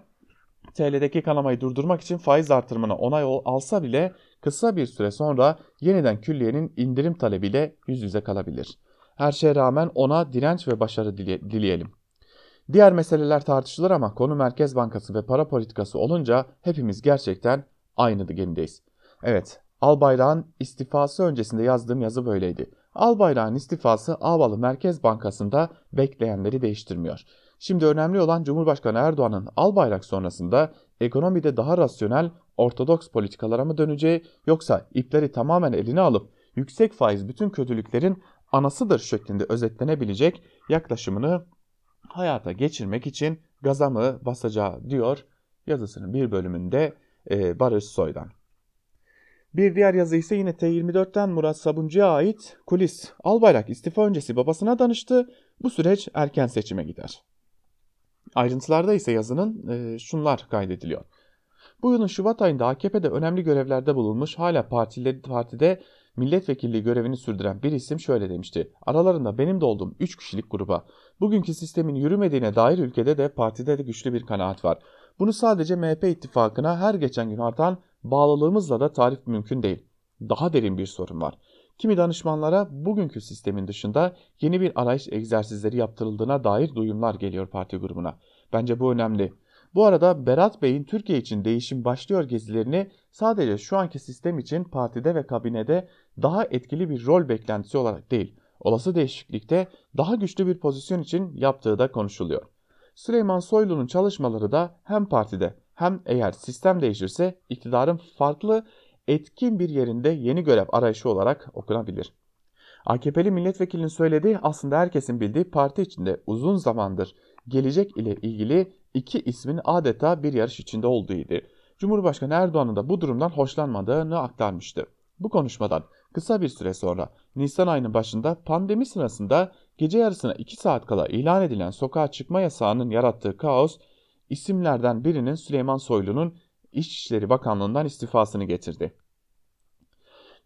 TL'deki kanamayı durdurmak için faiz artırımına onay alsa bile kısa bir süre sonra yeniden külliyenin indirim talebiyle yüz yüze kalabilir. Her şeye rağmen ona direnç ve başarı dileyelim. Diğer meseleler tartışılır ama konu Merkez Bankası ve para politikası olunca hepimiz gerçekten aynı gemideyiz. Evet, Albayrak'ın istifası öncesinde yazdığım yazı böyleydi. Albayrak'ın istifası Ağbalı Merkez Bankası'nda bekleyenleri değiştirmiyor. Şimdi önemli olan Cumhurbaşkanı Erdoğan'ın Albayrak sonrasında ekonomide daha rasyonel, ortodoks politikalara mı döneceği yoksa ipleri tamamen eline alıp yüksek faiz bütün kötülüklerin anasıdır şeklinde özetlenebilecek yaklaşımını hayata geçirmek için gaza mı basacağı diyor yazısının bir bölümünde e, Barış Soy'dan. Bir diğer yazı ise yine T24'ten Murat Sabuncu'ya ait kulis. Albayrak istifa öncesi babasına danıştı. Bu süreç erken seçime gider. Ayrıntılarda ise yazının e, şunlar kaydediliyor. Bu yılın Şubat ayında AKP'de önemli görevlerde bulunmuş hala partide, partide milletvekilliği görevini sürdüren bir isim şöyle demişti. Aralarında benim de olduğum 3 kişilik gruba bugünkü sistemin yürümediğine dair ülkede de partide de güçlü bir kanaat var. Bunu sadece MHP ittifakına her geçen gün artan bağlılığımızla da tarif mümkün değil. Daha derin bir sorun var. Kimi danışmanlara bugünkü sistemin dışında yeni bir arayış egzersizleri yaptırıldığına dair duyumlar geliyor parti grubuna. Bence bu önemli. Bu arada Berat Bey'in Türkiye için değişim başlıyor gezilerini sadece şu anki sistem için partide ve kabinede daha etkili bir rol beklentisi olarak değil, olası değişiklikte daha güçlü bir pozisyon için yaptığı da konuşuluyor. Süleyman Soylu'nun çalışmaları da hem partide hem eğer sistem değişirse iktidarın farklı etkin bir yerinde yeni görev arayışı olarak okunabilir. AKP'li milletvekilinin söylediği aslında herkesin bildiği parti içinde uzun zamandır gelecek ile ilgili iki ismin adeta bir yarış içinde olduğuydu. Cumhurbaşkanı Erdoğan'ın da bu durumdan hoşlanmadığını aktarmıştı. Bu konuşmadan kısa bir süre sonra Nisan ayının başında pandemi sırasında gece yarısına 2 saat kala ilan edilen sokağa çıkma yasağının yarattığı kaos isimlerden birinin Süleyman Soylu'nun İçişleri Bakanlığı'ndan istifasını getirdi.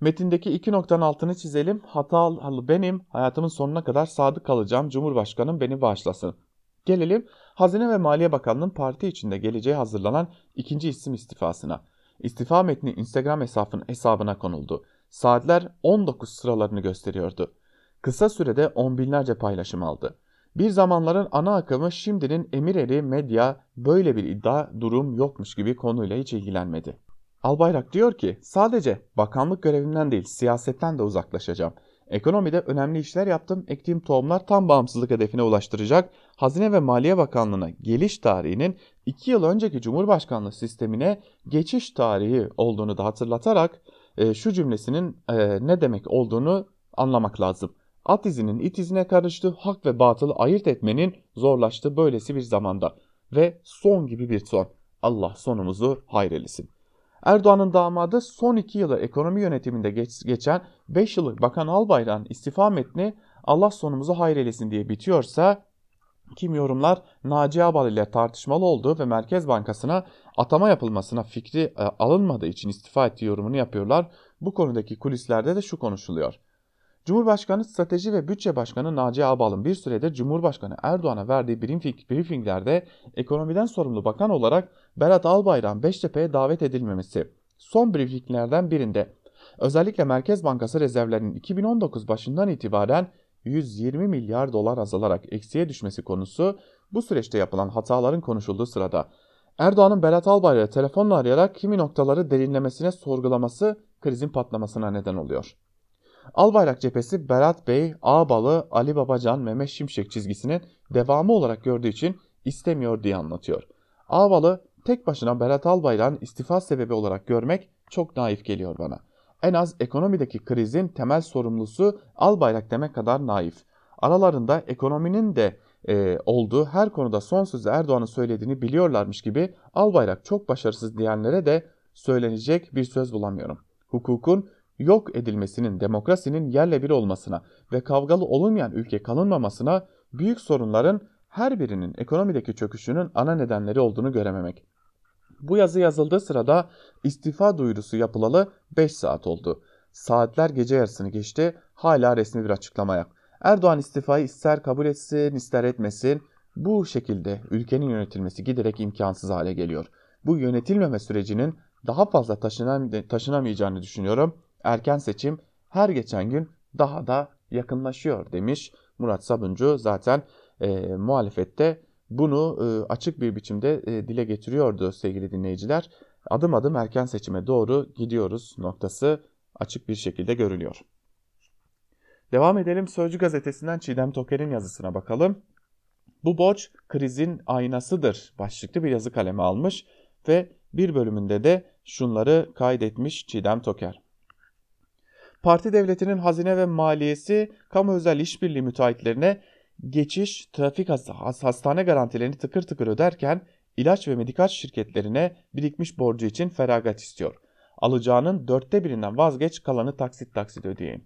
Metindeki iki noktanın altını çizelim. Hatalı benim, hayatımın sonuna kadar sadık kalacağım. Cumhurbaşkanım beni bağışlasın. Gelelim Hazine ve Maliye Bakanlığı'nın parti içinde geleceğe hazırlanan ikinci isim istifasına. İstifa metni Instagram hesabının hesabına konuldu. Saatler 19 sıralarını gösteriyordu. Kısa sürede on binlerce paylaşım aldı. Bir zamanların ana akımı şimdinin emir eri medya böyle bir iddia durum yokmuş gibi konuyla hiç ilgilenmedi. Albayrak diyor ki sadece bakanlık görevimden değil siyasetten de uzaklaşacağım. Ekonomide önemli işler yaptım. Ektiğim tohumlar tam bağımsızlık hedefine ulaştıracak. Hazine ve Maliye Bakanlığı'na geliş tarihinin 2 yıl önceki Cumhurbaşkanlığı sistemine geçiş tarihi olduğunu da hatırlatarak e, şu cümlesinin e, ne demek olduğunu anlamak lazım. At izinin it izine karıştı, hak ve batılı ayırt etmenin zorlaştığı böylesi bir zamanda. Ve son gibi bir son. Allah sonumuzu hayrelisin. Erdoğan'ın damadı son iki yılı ekonomi yönetiminde geç, geçen 5 yıllık Bakan Albayrak'ın istifa metni Allah sonumuzu hayrelesin diye bitiyorsa Kim yorumlar Naci Abal ile tartışmalı olduğu ve Merkez Bankası'na atama yapılmasına fikri e, alınmadığı için istifa ettiği yorumunu yapıyorlar. Bu konudaki kulislerde de şu konuşuluyor. Cumhurbaşkanı Strateji ve Bütçe Başkanı Naci Abal'ın bir sürede Cumhurbaşkanı Erdoğan'a verdiği briefinglerde ekonomiden sorumlu bakan olarak Berat Albayrak'ın Beştepe'ye davet edilmemesi. Son briefinglerden birinde özellikle Merkez Bankası rezervlerinin 2019 başından itibaren 120 milyar dolar azalarak eksiye düşmesi konusu bu süreçte yapılan hataların konuşulduğu sırada Erdoğan'ın Berat Albayrak'ı telefonla arayarak kimi noktaları derinlemesine sorgulaması krizin patlamasına neden oluyor. Albayrak cephesi Berat Bey, Ağbalı, Ali Babacan, Mehmet Şimşek çizgisinin devamı olarak gördüğü için istemiyor diye anlatıyor. Ağbalı tek başına Berat Albayrak'ın istifa sebebi olarak görmek çok naif geliyor bana. En az ekonomideki krizin temel sorumlusu Albayrak demek kadar naif. Aralarında ekonominin de e, olduğu her konuda son sözü Erdoğan'ın söylediğini biliyorlarmış gibi Albayrak çok başarısız diyenlere de söylenecek bir söz bulamıyorum. Hukukun yok edilmesinin, demokrasinin yerle bir olmasına ve kavgalı olunmayan ülke kalınmamasına büyük sorunların her birinin ekonomideki çöküşünün ana nedenleri olduğunu görememek. Bu yazı yazıldığı sırada istifa duyurusu yapılalı 5 saat oldu. Saatler gece yarısını geçti, hala resmi bir açıklama yok. Erdoğan istifayı ister kabul etsin, ister etmesin, bu şekilde ülkenin yönetilmesi giderek imkansız hale geliyor. Bu yönetilmeme sürecinin daha fazla taşınam taşınamayacağını düşünüyorum erken seçim her geçen gün daha da yakınlaşıyor demiş Murat Sabuncu. Zaten e, muhalefette bunu e, açık bir biçimde e, dile getiriyordu sevgili dinleyiciler. Adım adım erken seçime doğru gidiyoruz noktası açık bir şekilde görülüyor. Devam edelim Sözcü gazetesinden Çiğdem Toker'in yazısına bakalım. Bu borç krizin aynasıdır başlıklı bir yazı kaleme almış ve bir bölümünde de şunları kaydetmiş Çiğdem Toker. Parti devletinin hazine ve maliyesi kamu özel işbirliği müteahhitlerine geçiş, trafik hastane garantilerini tıkır tıkır öderken ilaç ve medikal şirketlerine birikmiş borcu için feragat istiyor. Alacağının dörtte birinden vazgeç kalanı taksit taksit ödeyeyim.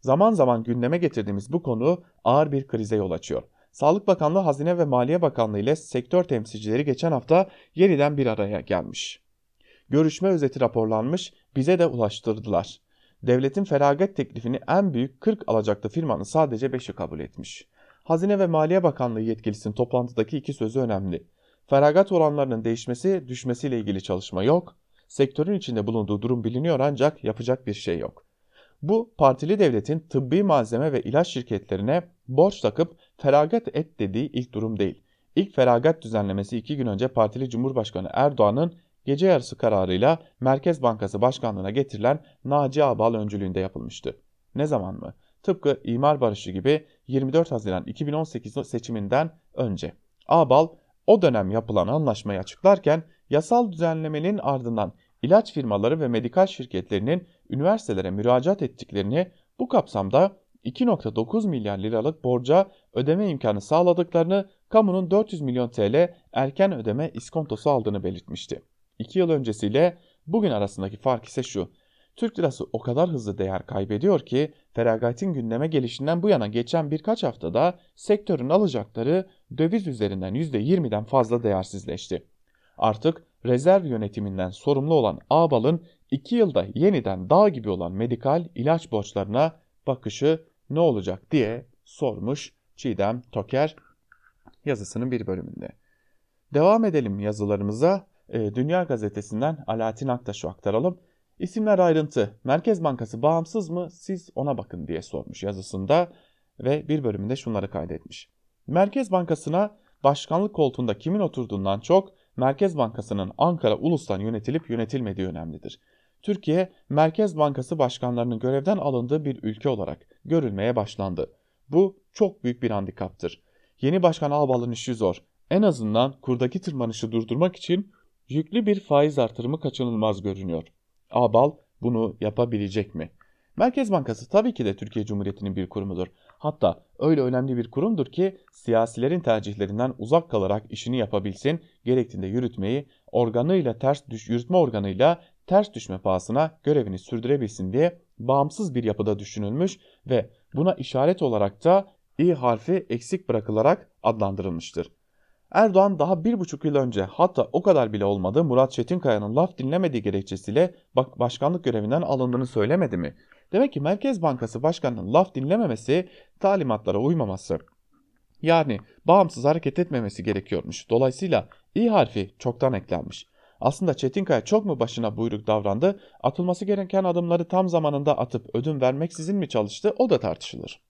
Zaman zaman gündeme getirdiğimiz bu konu ağır bir krize yol açıyor. Sağlık Bakanlığı, Hazine ve Maliye Bakanlığı ile sektör temsilcileri geçen hafta yeniden bir araya gelmiş. Görüşme özeti raporlanmış, bize de ulaştırdılar. Devletin feragat teklifini en büyük 40 alacaklı firmanın sadece 5'i kabul etmiş. Hazine ve Maliye Bakanlığı yetkilisinin toplantıdaki iki sözü önemli. Feragat oranlarının değişmesi, düşmesiyle ilgili çalışma yok. Sektörün içinde bulunduğu durum biliniyor ancak yapacak bir şey yok. Bu partili devletin tıbbi malzeme ve ilaç şirketlerine borç takıp feragat et dediği ilk durum değil. İlk feragat düzenlemesi iki gün önce partili Cumhurbaşkanı Erdoğan'ın gece yarısı kararıyla Merkez Bankası Başkanlığı'na getirilen Naci Ağbal öncülüğünde yapılmıştı. Ne zaman mı? Tıpkı imar barışı gibi 24 Haziran 2018 seçiminden önce. Ağbal o dönem yapılan anlaşmayı açıklarken yasal düzenlemenin ardından ilaç firmaları ve medikal şirketlerinin üniversitelere müracaat ettiklerini bu kapsamda 2.9 milyar liralık borca ödeme imkanı sağladıklarını, kamunun 400 milyon TL erken ödeme iskontosu aldığını belirtmişti. 2 yıl öncesiyle bugün arasındaki fark ise şu. Türk lirası o kadar hızlı değer kaybediyor ki feragatin gündeme gelişinden bu yana geçen birkaç haftada sektörün alacakları döviz üzerinden %20'den fazla değersizleşti. Artık rezerv yönetiminden sorumlu olan Ağbal'ın 2 yılda yeniden dağ gibi olan medikal ilaç borçlarına bakışı ne olacak diye sormuş Çiğdem Toker yazısının bir bölümünde. Devam edelim yazılarımıza. Ee, Dünya Gazetesi'nden Alaaddin Aktaş'ı aktaralım. İsimler ayrıntı. Merkez Bankası bağımsız mı? Siz ona bakın diye sormuş yazısında ve bir bölümünde şunları kaydetmiş. Merkez Bankası'na başkanlık koltuğunda kimin oturduğundan çok Merkez Bankası'nın Ankara Ulus'tan yönetilip yönetilmediği önemlidir. Türkiye, Merkez Bankası başkanlarının görevden alındığı bir ülke olarak görülmeye başlandı. Bu çok büyük bir handikaptır. Yeni başkan Albal'ın işi zor. En azından kurdaki tırmanışı durdurmak için yüklü bir faiz artırımı kaçınılmaz görünüyor. Abal bunu yapabilecek mi? Merkez Bankası tabii ki de Türkiye Cumhuriyeti'nin bir kurumudur. Hatta öyle önemli bir kurumdur ki siyasilerin tercihlerinden uzak kalarak işini yapabilsin, gerektiğinde yürütmeyi organıyla ters düş yürütme organıyla ters düşme pahasına görevini sürdürebilsin diye bağımsız bir yapıda düşünülmüş ve buna işaret olarak da i harfi eksik bırakılarak adlandırılmıştır. Erdoğan daha bir buçuk yıl önce hatta o kadar bile olmadı Murat Çetinkaya'nın laf dinlemediği gerekçesiyle başkanlık görevinden alındığını söylemedi mi? Demek ki Merkez Bankası Başkanı'nın laf dinlememesi, talimatlara uymaması, yani bağımsız hareket etmemesi gerekiyormuş. Dolayısıyla i harfi çoktan eklenmiş. Aslında Çetinkaya çok mu başına buyruk davrandı, atılması gereken adımları tam zamanında atıp ödün vermeksizin mi çalıştı o da tartışılır.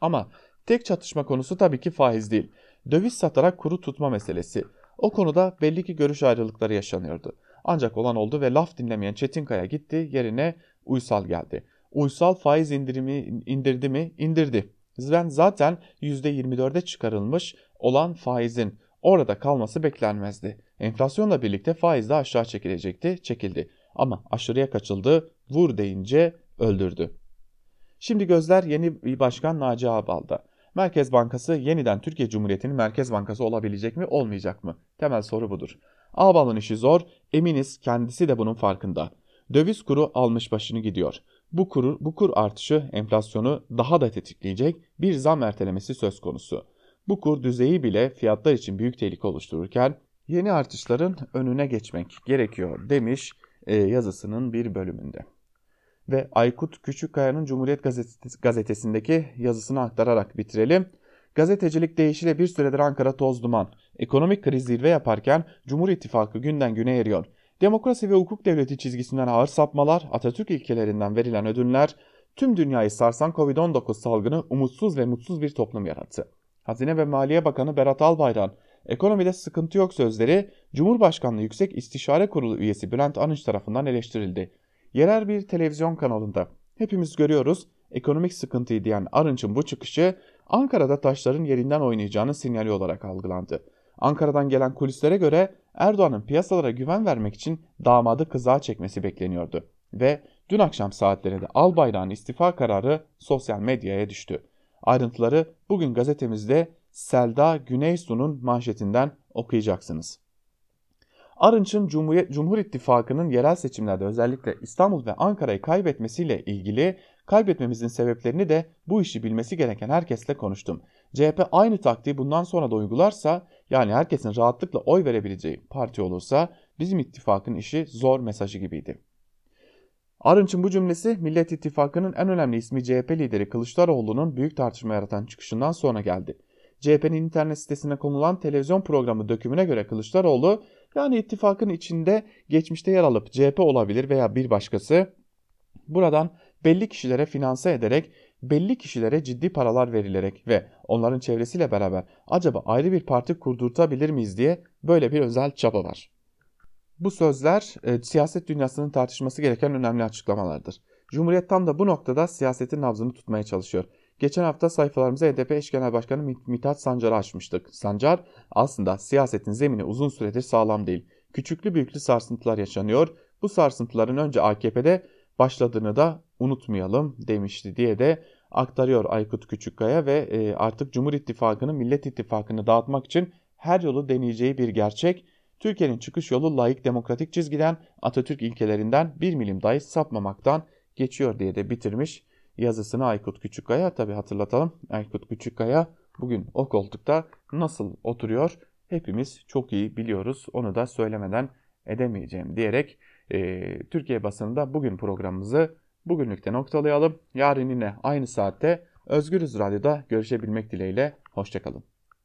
Ama tek çatışma konusu tabii ki faiz değil. Döviz satarak kuru tutma meselesi. O konuda belli ki görüş ayrılıkları yaşanıyordu. Ancak olan oldu ve laf dinlemeyen Çetinkaya gitti yerine Uysal geldi. Uysal faiz indirimi indirdi mi? İndirdi. Ben zaten %24'e çıkarılmış olan faizin orada kalması beklenmezdi. Enflasyonla birlikte faiz de aşağı çekilecekti, çekildi. Ama aşırıya kaçıldı, vur deyince öldürdü. Şimdi gözler yeni başkan Naci Ağbal'da. Merkez Bankası yeniden Türkiye Cumhuriyeti'nin Merkez Bankası olabilecek mi, olmayacak mı? Temel soru budur. Ağbal'ın işi zor, eminiz kendisi de bunun farkında. Döviz kuru almış başını gidiyor. Bu kur, bu kur artışı enflasyonu daha da tetikleyecek bir zam ertelemesi söz konusu. Bu kur düzeyi bile fiyatlar için büyük tehlike oluştururken yeni artışların önüne geçmek gerekiyor demiş e, yazısının bir bölümünde. Ve Aykut Küçükkaya'nın Cumhuriyet Gazetesi'ndeki yazısını aktararak bitirelim. Gazetecilik değişiyle bir süredir Ankara toz duman. Ekonomik kriz zirve yaparken Cumhur İttifakı günden güne eriyor. Demokrasi ve hukuk devleti çizgisinden ağır sapmalar, Atatürk ilkelerinden verilen ödünler, tüm dünyayı sarsan Covid-19 salgını umutsuz ve mutsuz bir toplum yarattı. Hazine ve Maliye Bakanı Berat Albayrak'ın ekonomide sıkıntı yok sözleri Cumhurbaşkanlığı Yüksek İstişare Kurulu üyesi Bülent Anış tarafından eleştirildi. Yerel bir televizyon kanalında hepimiz görüyoruz ekonomik sıkıntıyı diyen Arınç'ın bu çıkışı Ankara'da taşların yerinden oynayacağını sinyali olarak algılandı. Ankara'dan gelen kulislere göre Erdoğan'ın piyasalara güven vermek için damadı kızağa çekmesi bekleniyordu. Ve dün akşam saatlerinde Albayrak'ın istifa kararı sosyal medyaya düştü. Ayrıntıları bugün gazetemizde Selda Güneysu'nun manşetinden okuyacaksınız. Arınç'ın Cumhuriyet, Cumhur İttifakı'nın yerel seçimlerde özellikle İstanbul ve Ankara'yı kaybetmesiyle ilgili kaybetmemizin sebeplerini de bu işi bilmesi gereken herkesle konuştum. CHP aynı taktiği bundan sonra da uygularsa yani herkesin rahatlıkla oy verebileceği parti olursa bizim ittifakın işi zor mesajı gibiydi. Arınç'ın bu cümlesi Millet İttifakı'nın en önemli ismi CHP lideri Kılıçdaroğlu'nun büyük tartışma yaratan çıkışından sonra geldi. CHP'nin internet sitesine konulan televizyon programı dökümüne göre Kılıçdaroğlu yani ittifakın içinde geçmişte yer alıp CHP olabilir veya bir başkası buradan belli kişilere finanse ederek belli kişilere ciddi paralar verilerek ve onların çevresiyle beraber acaba ayrı bir parti kurdurtabilir miyiz diye böyle bir özel çaba var. Bu sözler e, siyaset dünyasının tartışması gereken önemli açıklamalardır. Cumhuriyet tam da bu noktada siyasetin nabzını tutmaya çalışıyor. Geçen hafta sayfalarımıza HDP eş genel başkanı Mithat Sancar'ı açmıştık. Sancar aslında siyasetin zemini uzun süredir sağlam değil. Küçüklü büyüklü sarsıntılar yaşanıyor. Bu sarsıntıların önce AKP'de başladığını da unutmayalım demişti diye de aktarıyor Aykut Küçükkaya ve e, artık Cumhur İttifakı'nın Millet İttifakı'nı dağıtmak için her yolu deneyeceği bir gerçek. Türkiye'nin çıkış yolu layık demokratik çizgiden Atatürk ilkelerinden bir milim dahi sapmamaktan geçiyor diye de bitirmiş yazısını Aykut Küçükkaya. Tabi hatırlatalım Aykut Küçükkaya bugün o koltukta nasıl oturuyor hepimiz çok iyi biliyoruz. Onu da söylemeden edemeyeceğim diyerek e, Türkiye basınında bugün programımızı bugünlükte noktalayalım. Yarın yine aynı saatte Özgürüz Radyo'da görüşebilmek dileğiyle. Hoşçakalın.